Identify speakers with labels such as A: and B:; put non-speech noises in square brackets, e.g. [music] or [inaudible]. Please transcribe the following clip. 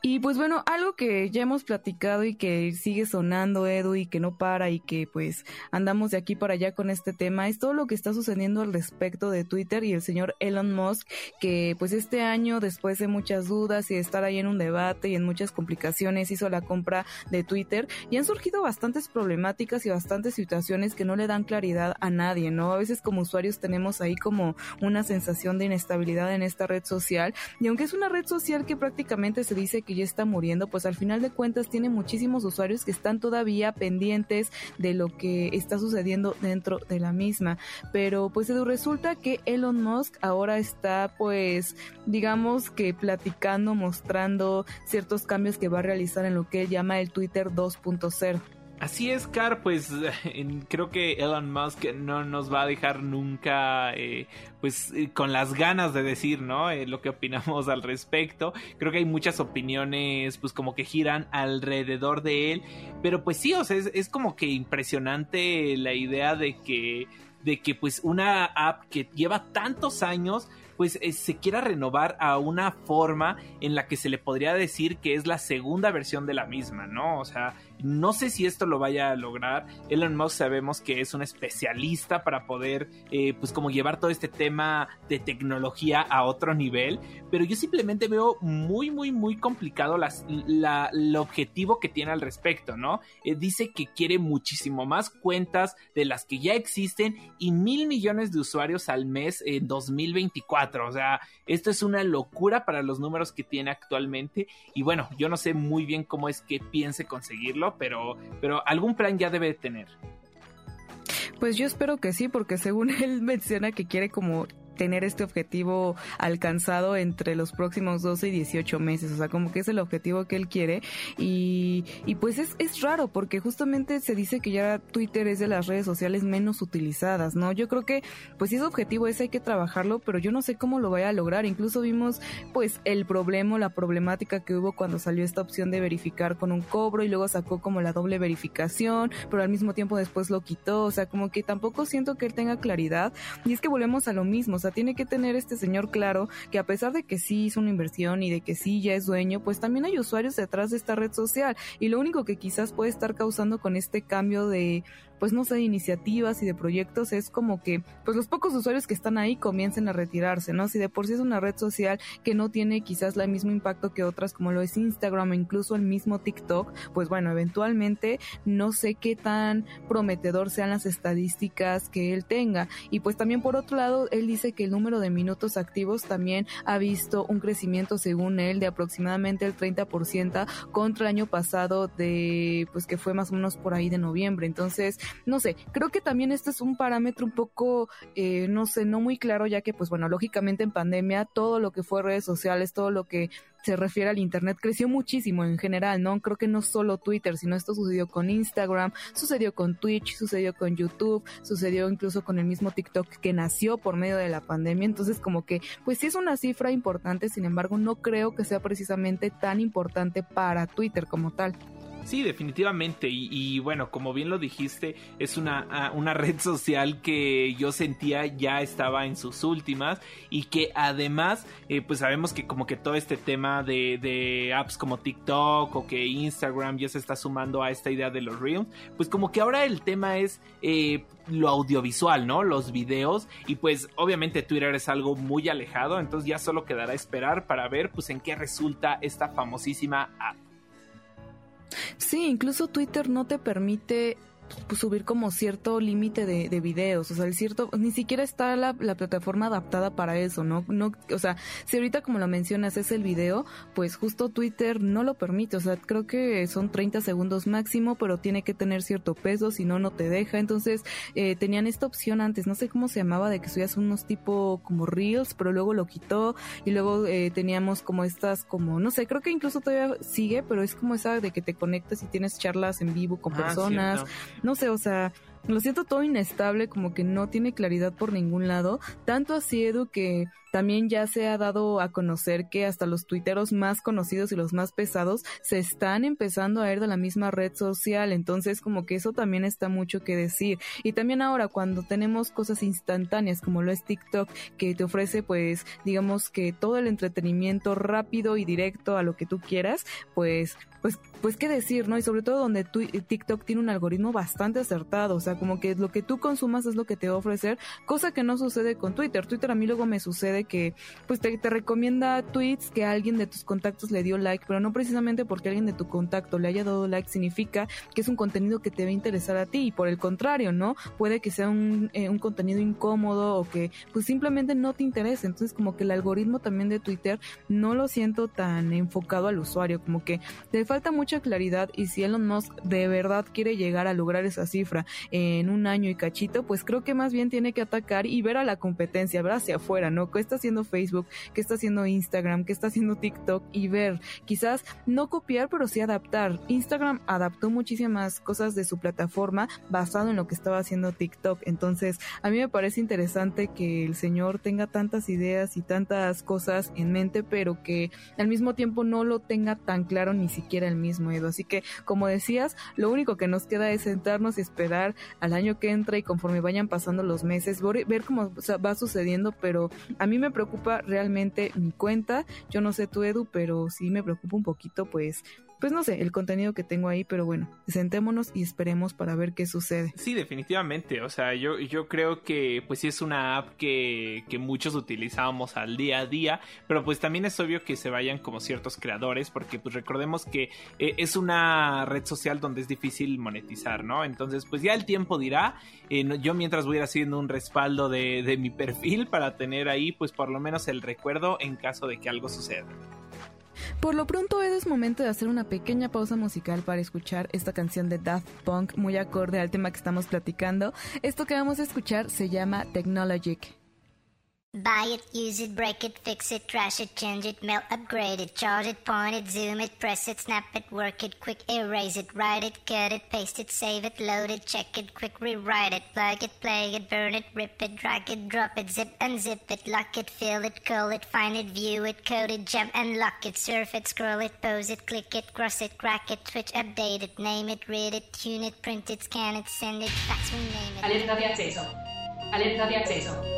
A: Y pues bueno, algo que ya hemos platicado y que sigue sonando, Edu, y que no para y que pues andamos de aquí para allá con este tema, es todo lo que está sucediendo al respecto de Twitter y el señor Elon Musk, que pues este año, después de muchas dudas y de estar ahí en un debate y en muchas complicaciones, hizo la compra de Twitter y han surgido bastantes problemáticas y bastantes situaciones que no le dan claridad a nadie, ¿no? A veces como usuarios tenemos ahí como una sensación de inestabilidad en esta red social y aunque es una red social que prácticamente se dice que ya está muriendo, pues al final de cuentas tiene muchísimos usuarios que están todavía pendientes de lo que está sucediendo dentro de la misma. Pero pues resulta que Elon Musk ahora está pues digamos que platicando, mostrando ciertos cambios que va a realizar en lo que él llama el Twitter 2.0.
B: Así es, Car, pues [laughs] creo que Elon Musk no nos va a dejar nunca, eh, pues eh, con las ganas de decir, ¿no? Eh, lo que opinamos al respecto. Creo que hay muchas opiniones, pues como que giran alrededor de él, pero pues sí, o sea, es, es como que impresionante la idea de que, de que pues una app que lleva tantos años pues se quiera renovar a una forma en la que se le podría decir que es la segunda versión de la misma, ¿no? O sea, no sé si esto lo vaya a lograr. Elon Musk sabemos que es un especialista para poder, eh, pues como llevar todo este tema de tecnología a otro nivel, pero yo simplemente veo muy, muy, muy complicado la, el objetivo que tiene al respecto, ¿no? Eh, dice que quiere muchísimo más cuentas de las que ya existen y mil millones de usuarios al mes en 2024. O sea, esto es una locura para los números que tiene actualmente y bueno, yo no sé muy bien cómo es que piense conseguirlo pero, pero algún plan ya debe tener.
A: Pues yo espero que sí, porque según [laughs] él menciona que quiere como tener este objetivo alcanzado entre los próximos 12 y 18 meses, o sea, como que es el objetivo que él quiere. Y, pues es, es raro porque justamente se dice que ya Twitter es de las redes sociales menos utilizadas, ¿no? Yo creo que pues si es objetivo ese hay que trabajarlo, pero yo no sé cómo lo vaya a lograr, incluso vimos pues el problema, la problemática que hubo cuando salió esta opción de verificar con un cobro y luego sacó como la doble verificación, pero al mismo tiempo después lo quitó, o sea, como que tampoco siento que él tenga claridad. Y es que volvemos a lo mismo, o sea, tiene que tener este señor claro que a pesar de que sí hizo una inversión y de que sí ya es dueño, pues también hay usuarios detrás de esta red social. Y lo único que quizás puede estar causando con este cambio de pues no sé, de iniciativas y de proyectos es como que pues los pocos usuarios que están ahí comiencen a retirarse, ¿no? Si de por sí es una red social que no tiene quizás el mismo impacto que otras como lo es Instagram o incluso el mismo TikTok, pues bueno, eventualmente no sé qué tan prometedor sean las estadísticas que él tenga. Y pues también por otro lado, él dice que el número de minutos activos también ha visto un crecimiento según él de aproximadamente el 30% contra el año pasado de pues que fue más o menos por ahí de noviembre. Entonces, no sé, creo que también este es un parámetro un poco, eh, no sé, no muy claro, ya que, pues bueno, lógicamente en pandemia todo lo que fue redes sociales, todo lo que se refiere al Internet creció muchísimo en general, ¿no? Creo que no solo Twitter, sino esto sucedió con Instagram, sucedió con Twitch, sucedió con YouTube, sucedió incluso con el mismo TikTok que nació por medio de la pandemia. Entonces, como que, pues sí es una cifra importante, sin embargo, no creo que sea precisamente tan importante para Twitter como tal.
B: Sí, definitivamente. Y, bueno, como bien lo dijiste, es una, una [laughs] red social que yo sentía ya estaba en sus últimas y que además, eh, pues sabemos que como que todo este tema de, de, apps como TikTok o que Instagram ya se está sumando a esta idea de los Reels, pues como que ahora el tema es eh, lo audiovisual, ¿no? Los videos y pues obviamente Twitter es algo muy alejado, entonces ya solo quedará esperar para ver pues en qué resulta esta famosísima app.
A: Sí, incluso Twitter no te permite pues, subir como cierto límite de, de, videos, o sea, el cierto, ni siquiera está la, la, plataforma adaptada para eso, ¿no? no O sea, si ahorita como lo mencionas es el video, pues justo Twitter no lo permite, o sea, creo que son 30 segundos máximo, pero tiene que tener cierto peso, si no, no te deja, entonces eh, tenían esta opción antes, no sé cómo se llamaba, de que subías unos tipo como reels, pero luego lo quitó, y luego eh, teníamos como estas, como, no sé, creo que incluso todavía sigue, pero es como esa de que te conectas y tienes charlas en vivo con ah, personas no sé, o sea, lo siento todo inestable, como que no tiene claridad por ningún lado. Tanto así, Edu, que también ya se ha dado a conocer que hasta los tuiteros más conocidos y los más pesados se están empezando a ir de la misma red social. Entonces, como que eso también está mucho que decir. Y también ahora, cuando tenemos cosas instantáneas como lo es TikTok, que te ofrece, pues, digamos que todo el entretenimiento rápido y directo a lo que tú quieras, pues pues, pues qué decir, ¿no? Y sobre todo donde TikTok tiene un algoritmo bastante acertado, o sea, como que lo que tú consumas es lo que te va a ofrecer, cosa que no sucede con Twitter. Twitter a mí luego me sucede que pues te, recomienda tweets que alguien de tus contactos le dio like, pero no precisamente porque alguien de tu contacto le haya dado like significa que es un contenido que te va a interesar a ti y por el contrario, ¿no? Puede que sea un, eh, un contenido incómodo o que pues simplemente no te interese. Entonces como que el algoritmo también de Twitter no lo siento tan enfocado al usuario, como que te falta mucha claridad y si Elon Musk de verdad quiere llegar a lograr esa cifra en un año y cachito, pues creo que más bien tiene que atacar y ver a la competencia, ver hacia afuera, ¿no? Está haciendo Facebook, qué está haciendo Instagram, qué está haciendo TikTok y ver, quizás no copiar, pero sí adaptar. Instagram adaptó muchísimas cosas de su plataforma basado en lo que estaba haciendo TikTok. Entonces, a mí me parece interesante que el señor tenga tantas ideas y tantas cosas en mente, pero que al mismo tiempo no lo tenga tan claro ni siquiera el mismo Edo. Así que, como decías, lo único que nos queda es sentarnos y esperar al año que entra y conforme vayan pasando los meses, ver cómo va sucediendo, pero a mí me preocupa realmente mi cuenta. Yo no sé tú, Edu, pero sí me preocupa un poquito, pues, pues no sé, el contenido que tengo ahí, pero bueno, sentémonos y esperemos para ver qué sucede.
B: Sí, definitivamente, o sea, yo, yo creo que pues sí es una app que, que muchos utilizamos al día a día, pero pues también es obvio que se vayan como ciertos creadores, porque pues recordemos que eh, es una red social donde es difícil monetizar, ¿no? Entonces pues ya el tiempo dirá, eh, yo mientras voy a ir haciendo un respaldo de, de mi perfil para tener ahí pues por lo menos el recuerdo en caso de que algo suceda.
A: Por lo pronto es momento de hacer una pequeña pausa musical para escuchar esta canción de Daft Punk muy acorde al tema que estamos platicando. Esto que vamos a escuchar se llama Technologic.
C: Buy it, use it, break it, fix it, trash it, change it, melt, upgrade it, charge it, point it, zoom it, press it, snap it, work it, quick erase it, write it, cut it, paste it, save it, load it, check it, quick rewrite it, plug it, play it, burn it, rip it, drag it, drop it, zip, unzip it, lock it, fill it, call it, find it, view it, code it, jump and lock it, surf it, scroll it, pose it, click it, cross it, crack it, switch, update it, name it, read it, tune it, print it, scan it, send it, fax, rename it.
D: Alerta de acceso. Alerta de acceso.